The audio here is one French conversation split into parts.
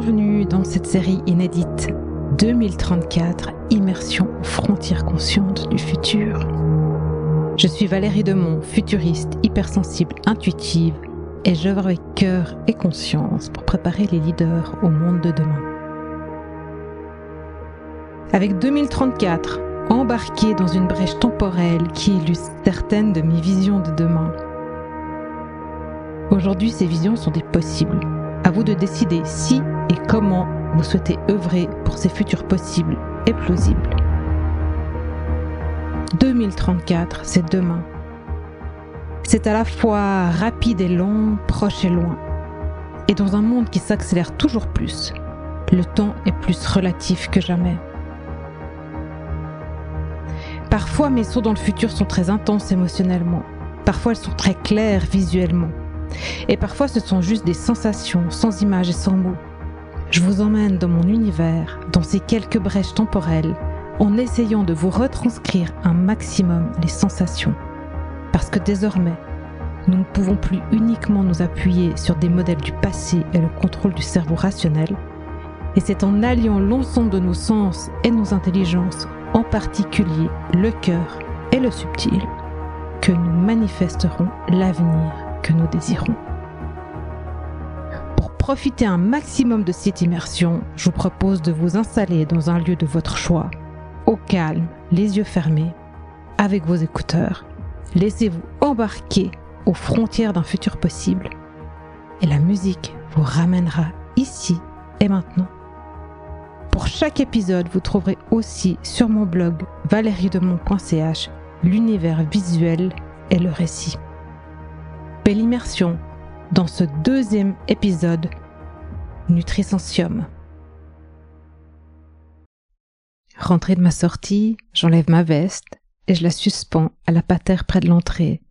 Bienvenue dans cette série inédite 2034 Immersion aux frontières conscientes du futur. Je suis Valérie Demont, futuriste, hypersensible, intuitive et j'œuvre avec cœur et conscience pour préparer les leaders au monde de demain. Avec 2034, embarqué dans une brèche temporelle qui illustre certaines de mes visions de demain. Aujourd'hui, ces visions sont des possibles. À vous de décider si et comment vous souhaitez œuvrer pour ces futurs possibles et plausibles. 2034, c'est demain. C'est à la fois rapide et long, proche et loin. Et dans un monde qui s'accélère toujours plus, le temps est plus relatif que jamais. Parfois, mes sauts dans le futur sont très intenses émotionnellement. Parfois, elles sont très claires visuellement. Et parfois, ce sont juste des sensations, sans images et sans mots. Je vous emmène dans mon univers, dans ces quelques brèches temporelles, en essayant de vous retranscrire un maximum les sensations. Parce que désormais, nous ne pouvons plus uniquement nous appuyer sur des modèles du passé et le contrôle du cerveau rationnel, et c'est en alliant l'ensemble de nos sens et nos intelligences en particulier le cœur et le subtil, que nous manifesterons l'avenir que nous désirons. Profiter un maximum de cette immersion, je vous propose de vous installer dans un lieu de votre choix, au calme, les yeux fermés, avec vos écouteurs. Laissez-vous embarquer aux frontières d'un futur possible. Et la musique vous ramènera ici et maintenant. Pour chaque épisode, vous trouverez aussi sur mon blog valeriedemont.ch l'univers visuel et le récit. Belle immersion dans ce deuxième épisode Nutrisentium. Rentrée de ma sortie, j'enlève ma veste et je la suspends à la patère près de l'entrée.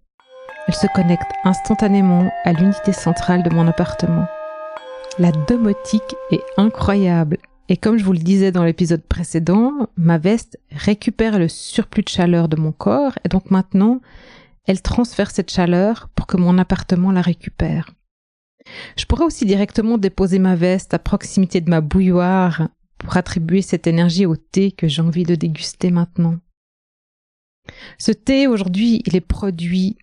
Elle se connecte instantanément à l'unité centrale de mon appartement. La domotique est incroyable et comme je vous le disais dans l'épisode précédent, ma veste récupère le surplus de chaleur de mon corps et donc maintenant, elle transfère cette chaleur pour que mon appartement la récupère. Je pourrais aussi directement déposer ma veste à proximité de ma bouilloire pour attribuer cette énergie au thé que j'ai envie de déguster maintenant. Ce thé, aujourd'hui, il est produit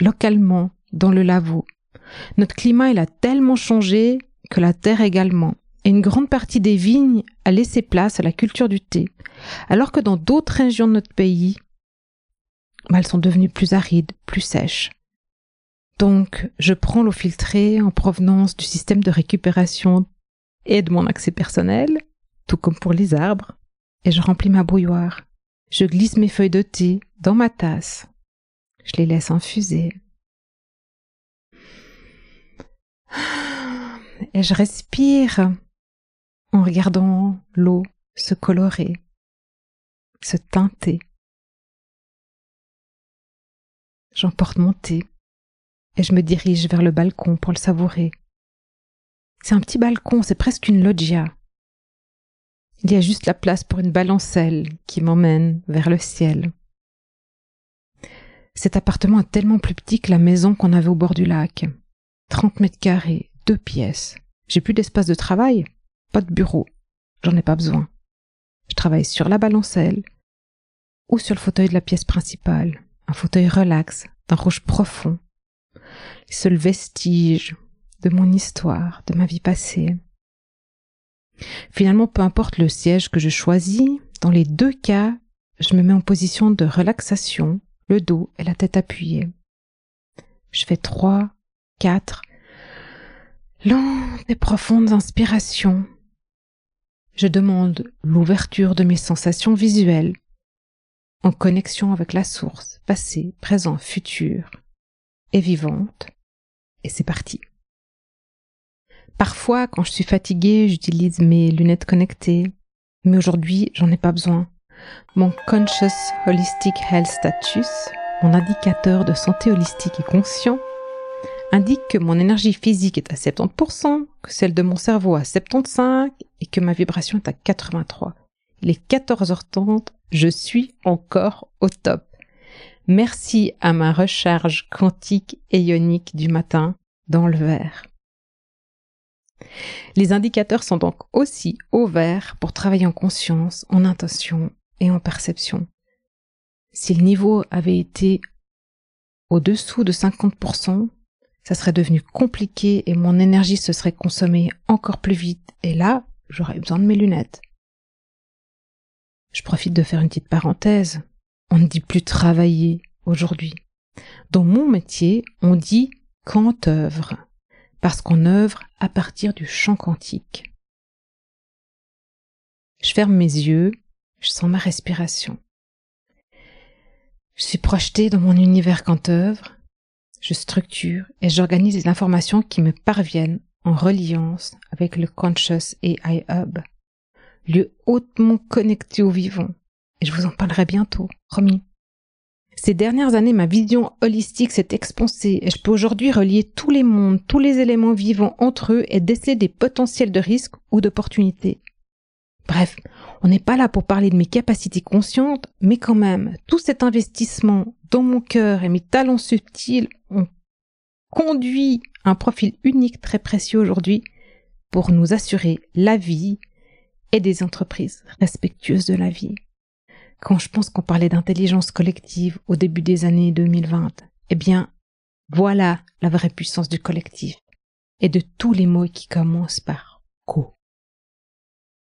localement dans le laveau. Notre climat, il a tellement changé que la terre également et une grande partie des vignes a laissé place à la culture du thé, alors que dans d'autres régions de notre pays, elles sont devenues plus arides, plus sèches. Donc, je prends l'eau filtrée en provenance du système de récupération et de mon accès personnel, tout comme pour les arbres, et je remplis ma bouilloire. Je glisse mes feuilles de thé dans ma tasse. Je les laisse infuser. Et je respire en regardant l'eau se colorer, se teinter. J'emporte mon thé et je me dirige vers le balcon pour le savourer. C'est un petit balcon, c'est presque une loggia. Il y a juste la place pour une balancelle qui m'emmène vers le ciel. Cet appartement est tellement plus petit que la maison qu'on avait au bord du lac. Trente mètres carrés, deux pièces. J'ai plus d'espace de travail, pas de bureau. J'en ai pas besoin. Je travaille sur la balancelle ou sur le fauteuil de la pièce principale. Un fauteuil relax, d'un rouge profond. Les seuls vestiges de mon histoire, de ma vie passée. Finalement, peu importe le siège que je choisis, dans les deux cas, je me mets en position de relaxation, le dos et la tête appuyée. Je fais trois, quatre, lentes et profondes inspirations je demande l'ouverture de mes sensations visuelles en connexion avec la source, passé, présent, futur, et vivante. Et c'est parti. Parfois, quand je suis fatiguée, j'utilise mes lunettes connectées, mais aujourd'hui, j'en ai pas besoin. Mon Conscious Holistic Health Status, mon indicateur de santé holistique et conscient, indique que mon énergie physique est à 70%, que celle de mon cerveau à 75% et que ma vibration est à 83. Il est 14h30, je suis encore au top. Merci à ma recharge quantique et ionique du matin dans le verre. Les indicateurs sont donc aussi au vert pour travailler en conscience, en intention et en perception. Si le niveau avait été au-dessous de 50%, ça serait devenu compliqué et mon énergie se serait consommée encore plus vite et là, j'aurais besoin de mes lunettes. Je profite de faire une petite parenthèse. On ne dit plus travailler aujourd'hui. Dans mon métier, on dit quand œuvre, parce qu'on œuvre à partir du champ quantique. Je ferme mes yeux, je sens ma respiration. Je suis projetée dans mon univers quand œuvre, je structure et j'organise les informations qui me parviennent en reliance avec le Conscious AI Hub, lieu hautement connecté au vivant. Et je vous en parlerai bientôt, promis. Ces dernières années, ma vision holistique s'est expansée et je peux aujourd'hui relier tous les mondes, tous les éléments vivants entre eux et déceler des potentiels de risques ou d'opportunités. Bref, on n'est pas là pour parler de mes capacités conscientes, mais quand même, tout cet investissement dans mon cœur et mes talents subtils ont conduit un profil unique très précieux aujourd'hui pour nous assurer la vie et des entreprises respectueuses de la vie. Quand je pense qu'on parlait d'intelligence collective au début des années 2020, eh bien, voilà la vraie puissance du collectif et de tous les mots qui commencent par co.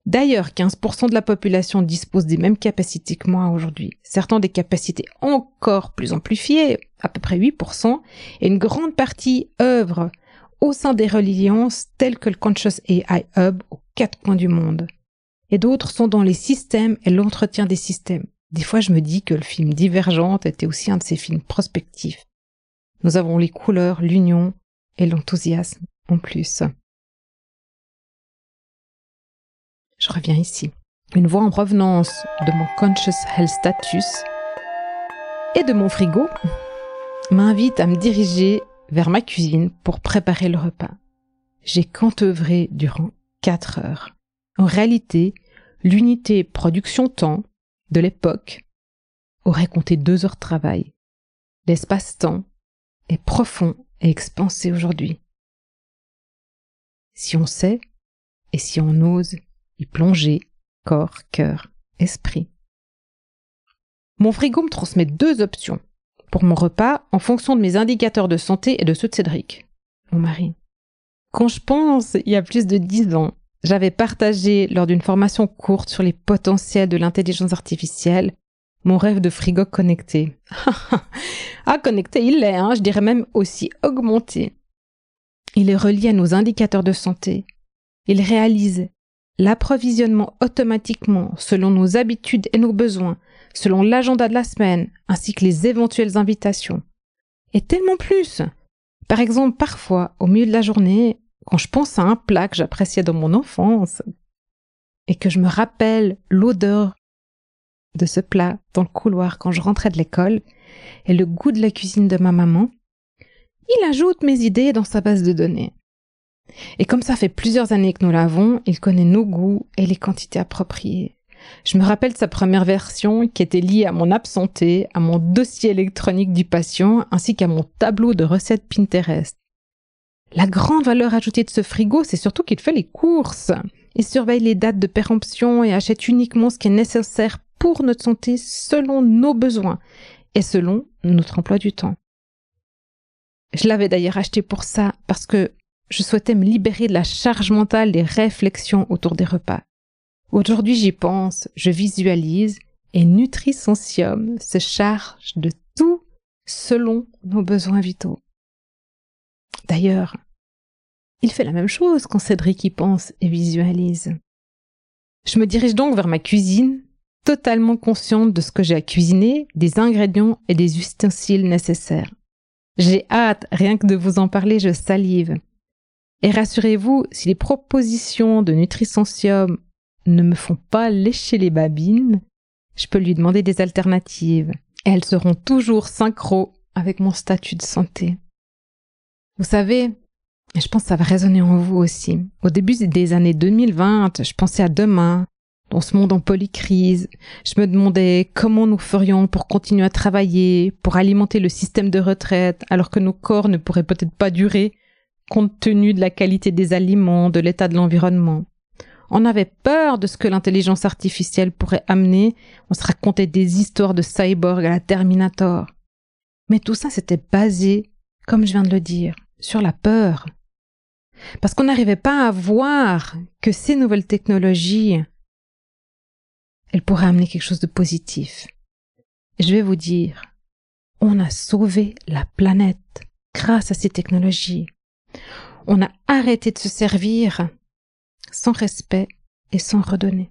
D'ailleurs, 15% de la population dispose des mêmes capacités que moi aujourd'hui. Certains des capacités encore plus amplifiées, à peu près 8%, et une grande partie œuvre au sein des religions telles que le Conscious AI Hub aux quatre coins du monde. Et d'autres sont dans les systèmes et l'entretien des systèmes. Des fois, je me dis que le film Divergente était aussi un de ces films prospectifs. Nous avons les couleurs, l'union et l'enthousiasme en plus. Je reviens ici. Une voix en provenance de mon Conscious Health Status et de mon frigo m'invite à me diriger vers ma cuisine pour préparer le repas. J'ai qu'enteuvré durant quatre heures. En réalité, l'unité production-temps de l'époque aurait compté deux heures de travail. L'espace-temps est profond et expansé aujourd'hui. Si on sait et si on ose y plonger, corps, cœur, esprit. Mon frigo me transmet deux options pour mon repas en fonction de mes indicateurs de santé et de ceux de Cédric, mon mari. Quand je pense, il y a plus de dix ans, j'avais partagé lors d'une formation courte sur les potentiels de l'intelligence artificielle mon rêve de frigo connecté. ah, connecté, il l'est, hein, je dirais même aussi augmenté. Il est relié à nos indicateurs de santé. Il réalise l'approvisionnement automatiquement selon nos habitudes et nos besoins, selon l'agenda de la semaine, ainsi que les éventuelles invitations. Et tellement plus. Par exemple, parfois, au milieu de la journée, quand je pense à un plat que j'appréciais dans mon enfance, et que je me rappelle l'odeur de ce plat dans le couloir quand je rentrais de l'école, et le goût de la cuisine de ma maman, il ajoute mes idées dans sa base de données. Et comme ça fait plusieurs années que nous l'avons, il connaît nos goûts et les quantités appropriées. Je me rappelle sa première version qui était liée à mon absenté, à mon dossier électronique du patient, ainsi qu'à mon tableau de recettes Pinterest. La grande valeur ajoutée de ce frigo, c'est surtout qu'il fait les courses. Il surveille les dates de péremption et achète uniquement ce qui est nécessaire pour notre santé selon nos besoins et selon notre emploi du temps. Je l'avais d'ailleurs acheté pour ça parce que je souhaitais me libérer de la charge mentale des réflexions autour des repas. Aujourd'hui j'y pense, je visualise, et Nutrisentium se charge de tout selon nos besoins vitaux. D'ailleurs, il fait la même chose quand Cédric y pense et visualise. Je me dirige donc vers ma cuisine, totalement consciente de ce que j'ai à cuisiner, des ingrédients et des ustensiles nécessaires. J'ai hâte, rien que de vous en parler, je salive. Et rassurez-vous, si les propositions de Nutrisentium ne me font pas lécher les babines, je peux lui demander des alternatives. Elles seront toujours synchro avec mon statut de santé. Vous savez, et je pense que ça va résonner en vous aussi. Au début des années 2020, je pensais à demain, dans ce monde en polycrise. Je me demandais comment nous ferions pour continuer à travailler, pour alimenter le système de retraite, alors que nos corps ne pourraient peut-être pas durer compte tenu de la qualité des aliments, de l'état de l'environnement. On avait peur de ce que l'intelligence artificielle pourrait amener. On se racontait des histoires de cyborg à la Terminator. Mais tout ça, c'était basé, comme je viens de le dire, sur la peur. Parce qu'on n'arrivait pas à voir que ces nouvelles technologies, elles pourraient amener quelque chose de positif. je vais vous dire, on a sauvé la planète grâce à ces technologies. On a arrêté de se servir sans respect et sans redonner.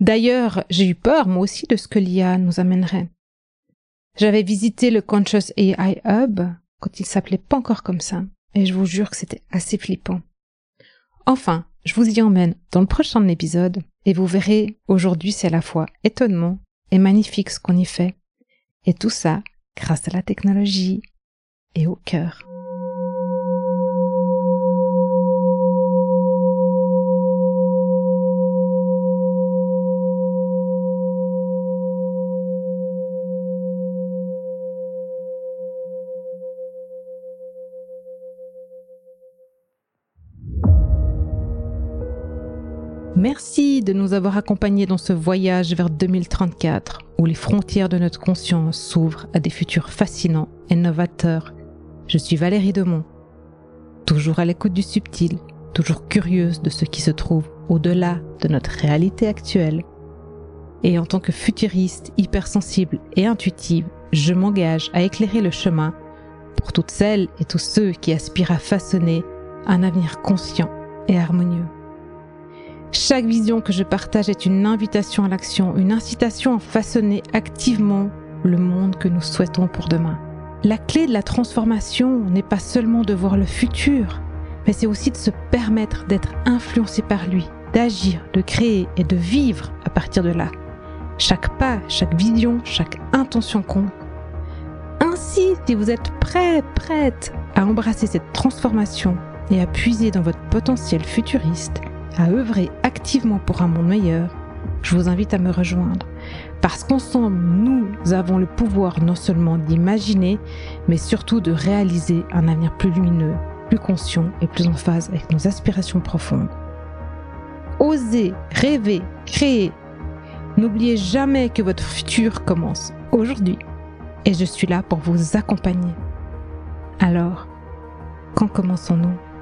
D'ailleurs, j'ai eu peur, moi aussi, de ce que l'IA nous amènerait. J'avais visité le Conscious AI Hub quand il s'appelait pas encore comme ça, et je vous jure que c'était assez flippant. Enfin, je vous y emmène dans le prochain épisode, et vous verrez, aujourd'hui c'est à la fois étonnement et magnifique ce qu'on y fait, et tout ça grâce à la technologie et au cœur. Merci de nous avoir accompagnés dans ce voyage vers 2034 où les frontières de notre conscience s'ouvrent à des futurs fascinants et novateurs. Je suis Valérie Demont, toujours à l'écoute du subtil, toujours curieuse de ce qui se trouve au-delà de notre réalité actuelle. Et en tant que futuriste, hypersensible et intuitive, je m'engage à éclairer le chemin pour toutes celles et tous ceux qui aspirent à façonner un avenir conscient et harmonieux. Chaque vision que je partage est une invitation à l'action, une incitation à façonner activement le monde que nous souhaitons pour demain. La clé de la transformation n'est pas seulement de voir le futur, mais c'est aussi de se permettre d'être influencé par lui, d'agir, de créer et de vivre à partir de là. Chaque pas, chaque vision, chaque intention compte. Ainsi, si vous êtes prêt, prête à embrasser cette transformation et à puiser dans votre potentiel futuriste, à œuvrer activement pour un monde meilleur, je vous invite à me rejoindre. Parce qu'ensemble, nous avons le pouvoir non seulement d'imaginer, mais surtout de réaliser un avenir plus lumineux, plus conscient et plus en phase avec nos aspirations profondes. Osez, rêver, créer. N'oubliez jamais que votre futur commence aujourd'hui. Et je suis là pour vous accompagner. Alors, quand commençons-nous?